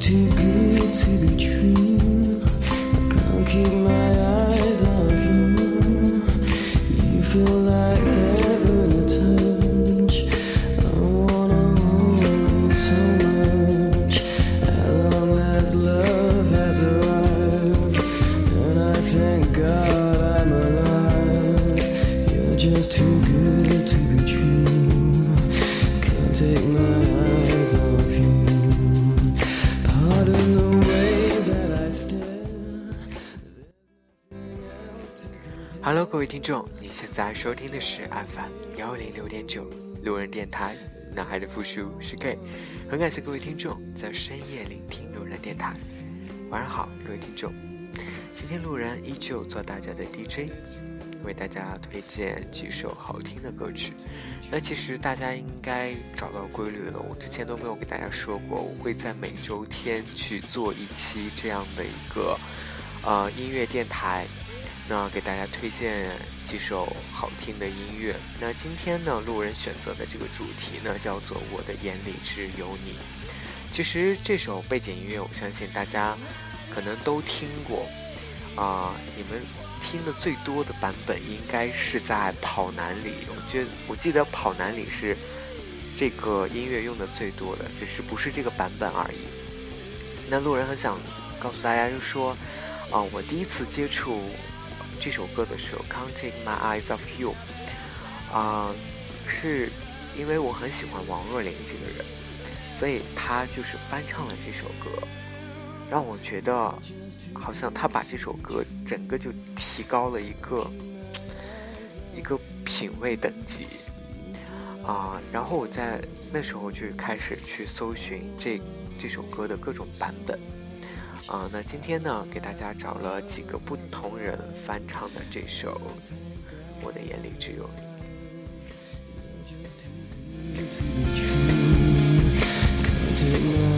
too good to be true. I can't keep my Hello，各位听众，你现在收听的是 FM 幺零六点九路人电台，男孩的复数是 gay，很感谢各位听众在深夜聆听路人电台。晚上好，各位听众，今天路人依旧做大家的 DJ，为大家推荐几首好听的歌曲。那其实大家应该找到规律了，我之前都没有给大家说过，我会在每周天去做一期这样的一个呃音乐电台。那给大家推荐几首好听的音乐。那今天呢，路人选择的这个主题呢，叫做《我的眼里只有你》。其实这首背景音乐，我相信大家可能都听过啊、你们听的最多的版本应该是在跑男里。我觉我记得跑男里是这个音乐用的最多的，只是不是这个版本而已。那路人很想告诉大家，就说，啊、我第一次接触这首歌的时候，《Can't Take My Eyes Off You》，啊、是因为我很喜欢王若琳这个人，所以他就是翻唱了这首歌，让我觉得好像他把这首歌整个就提高了一个一个品味等级啊、然后我在那时候就开始去搜寻这这首歌的各种版本。啊、那今天呢，给大家找了几个不同人翻唱的这首《我的眼里只有你》。Can't take my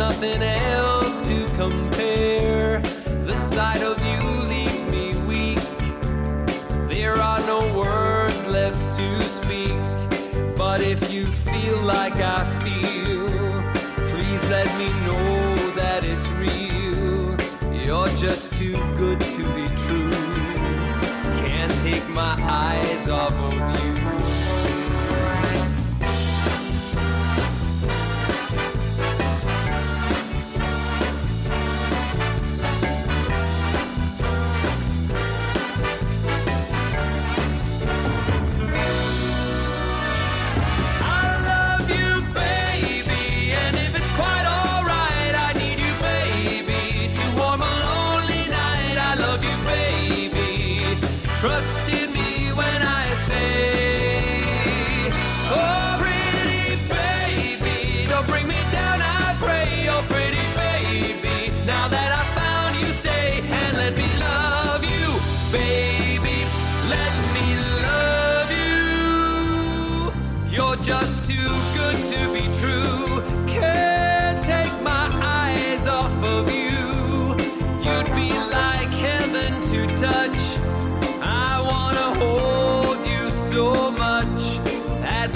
nothing else to compare. The sight of you leaves me weak. There are no words left to speak. But if you feel like I feel, please let me know that it's real. You're just too good to be true. Can't take my eyes off of you.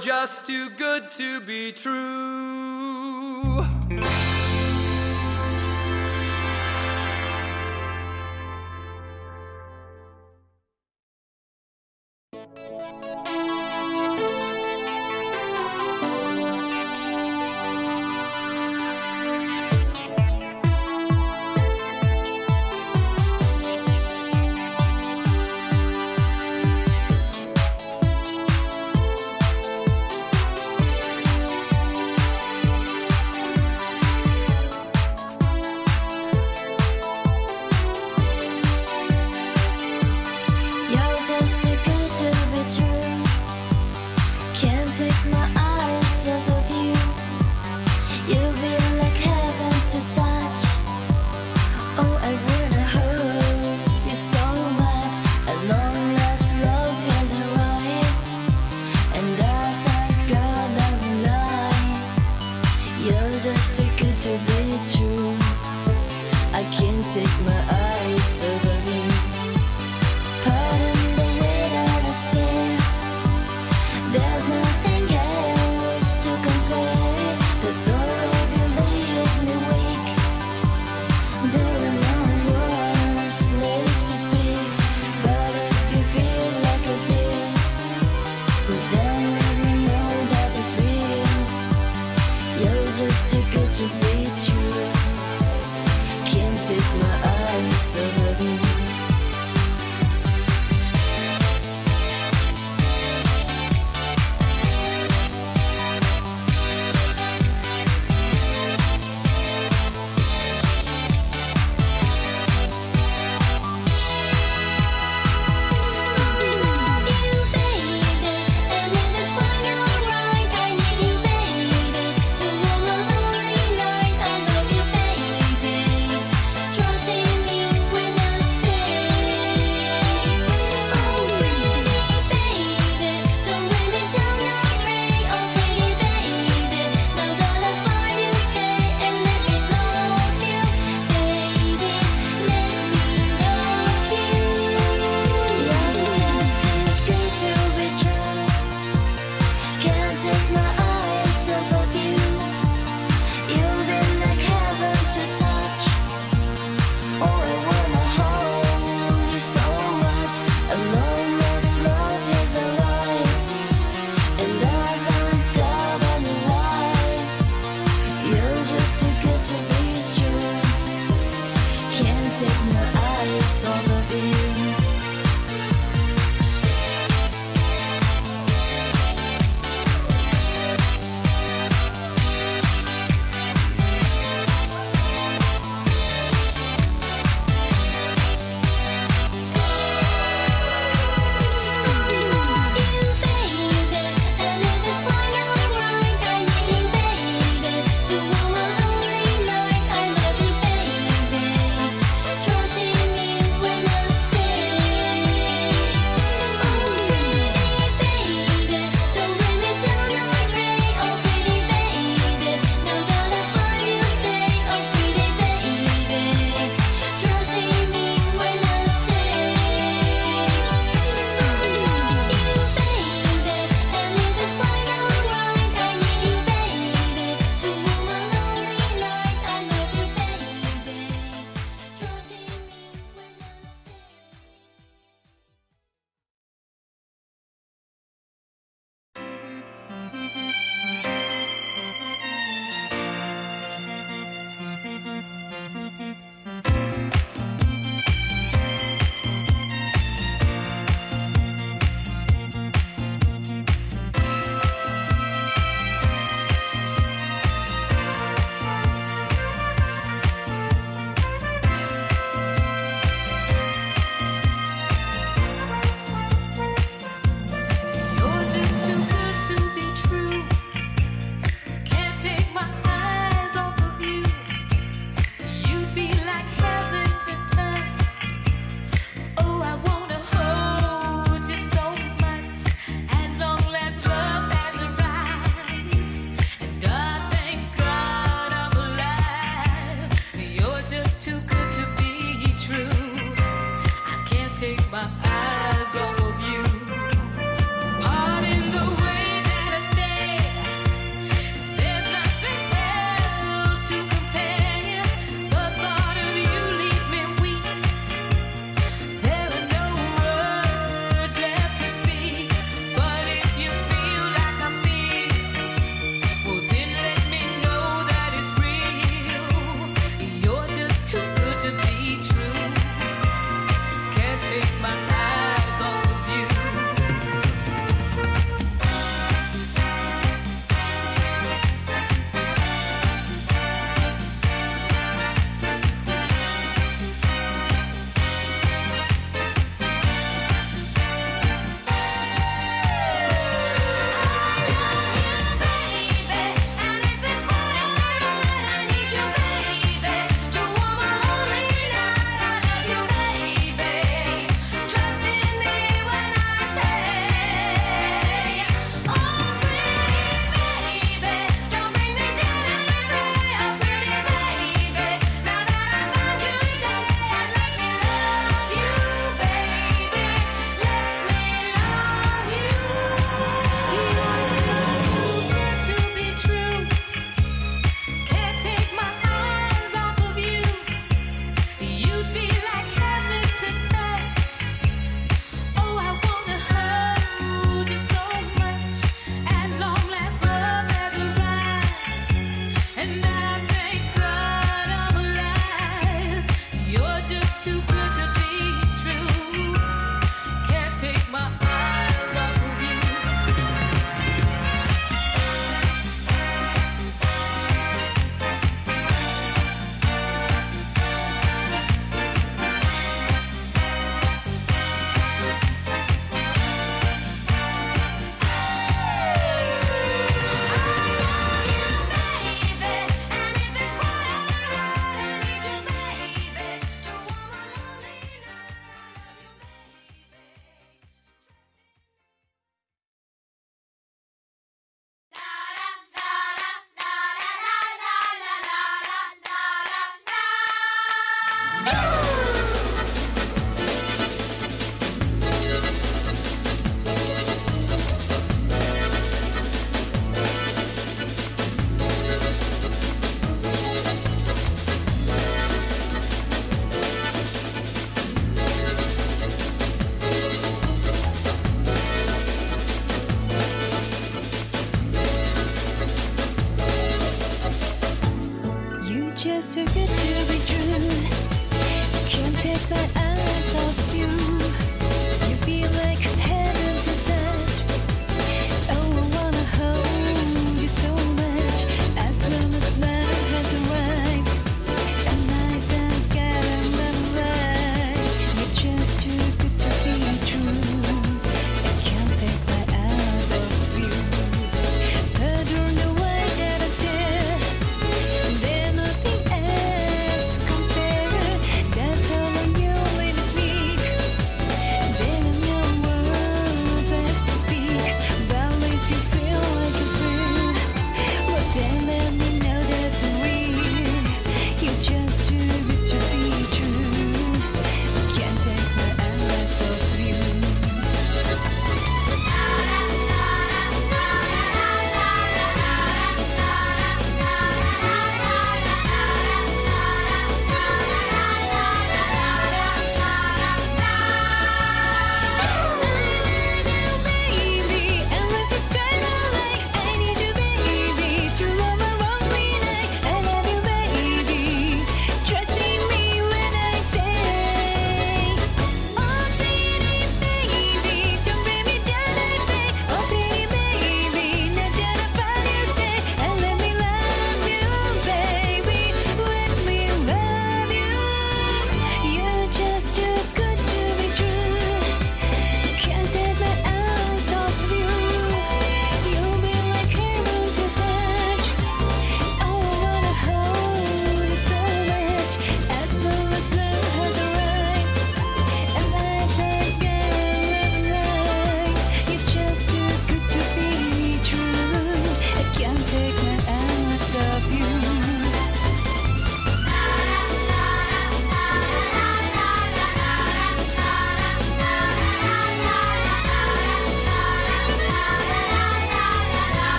just too good to be true.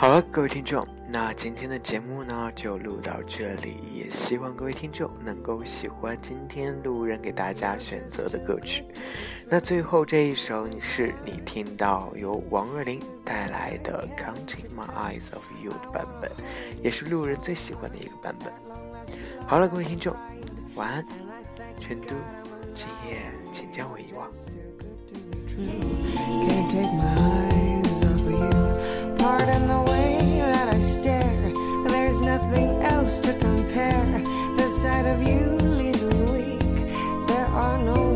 好了，各位听众，那今天的节目呢就录到这里，也希望各位听众能够喜欢今天路人给大家选择的歌曲。那最后这一首你是你听到由王若琳带来的《Counting My Eyes of You》的版本，也是路人最喜欢的一个版本。好了，各位听众，晚安。成都，今夜请将我遗忘。Pardon the way I stare. There's nothing else to compare. The sight of you leaves me weak. There are no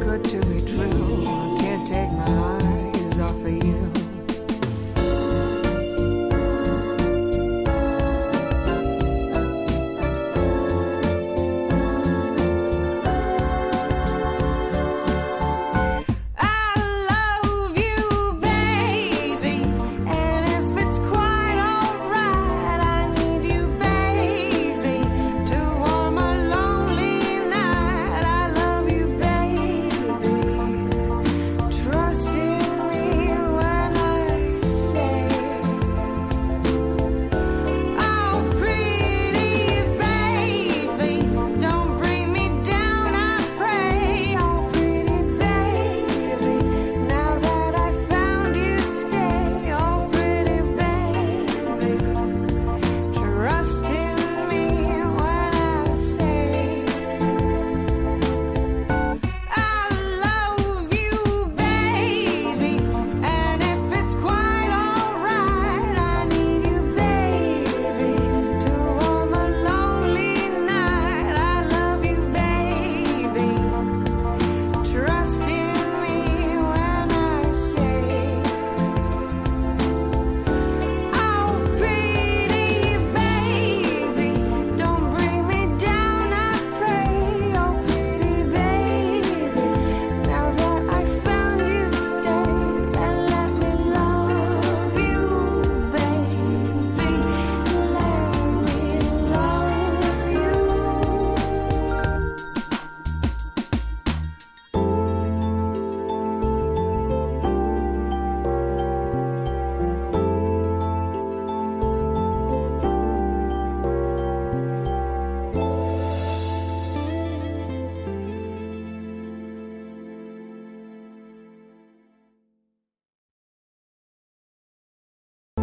good to be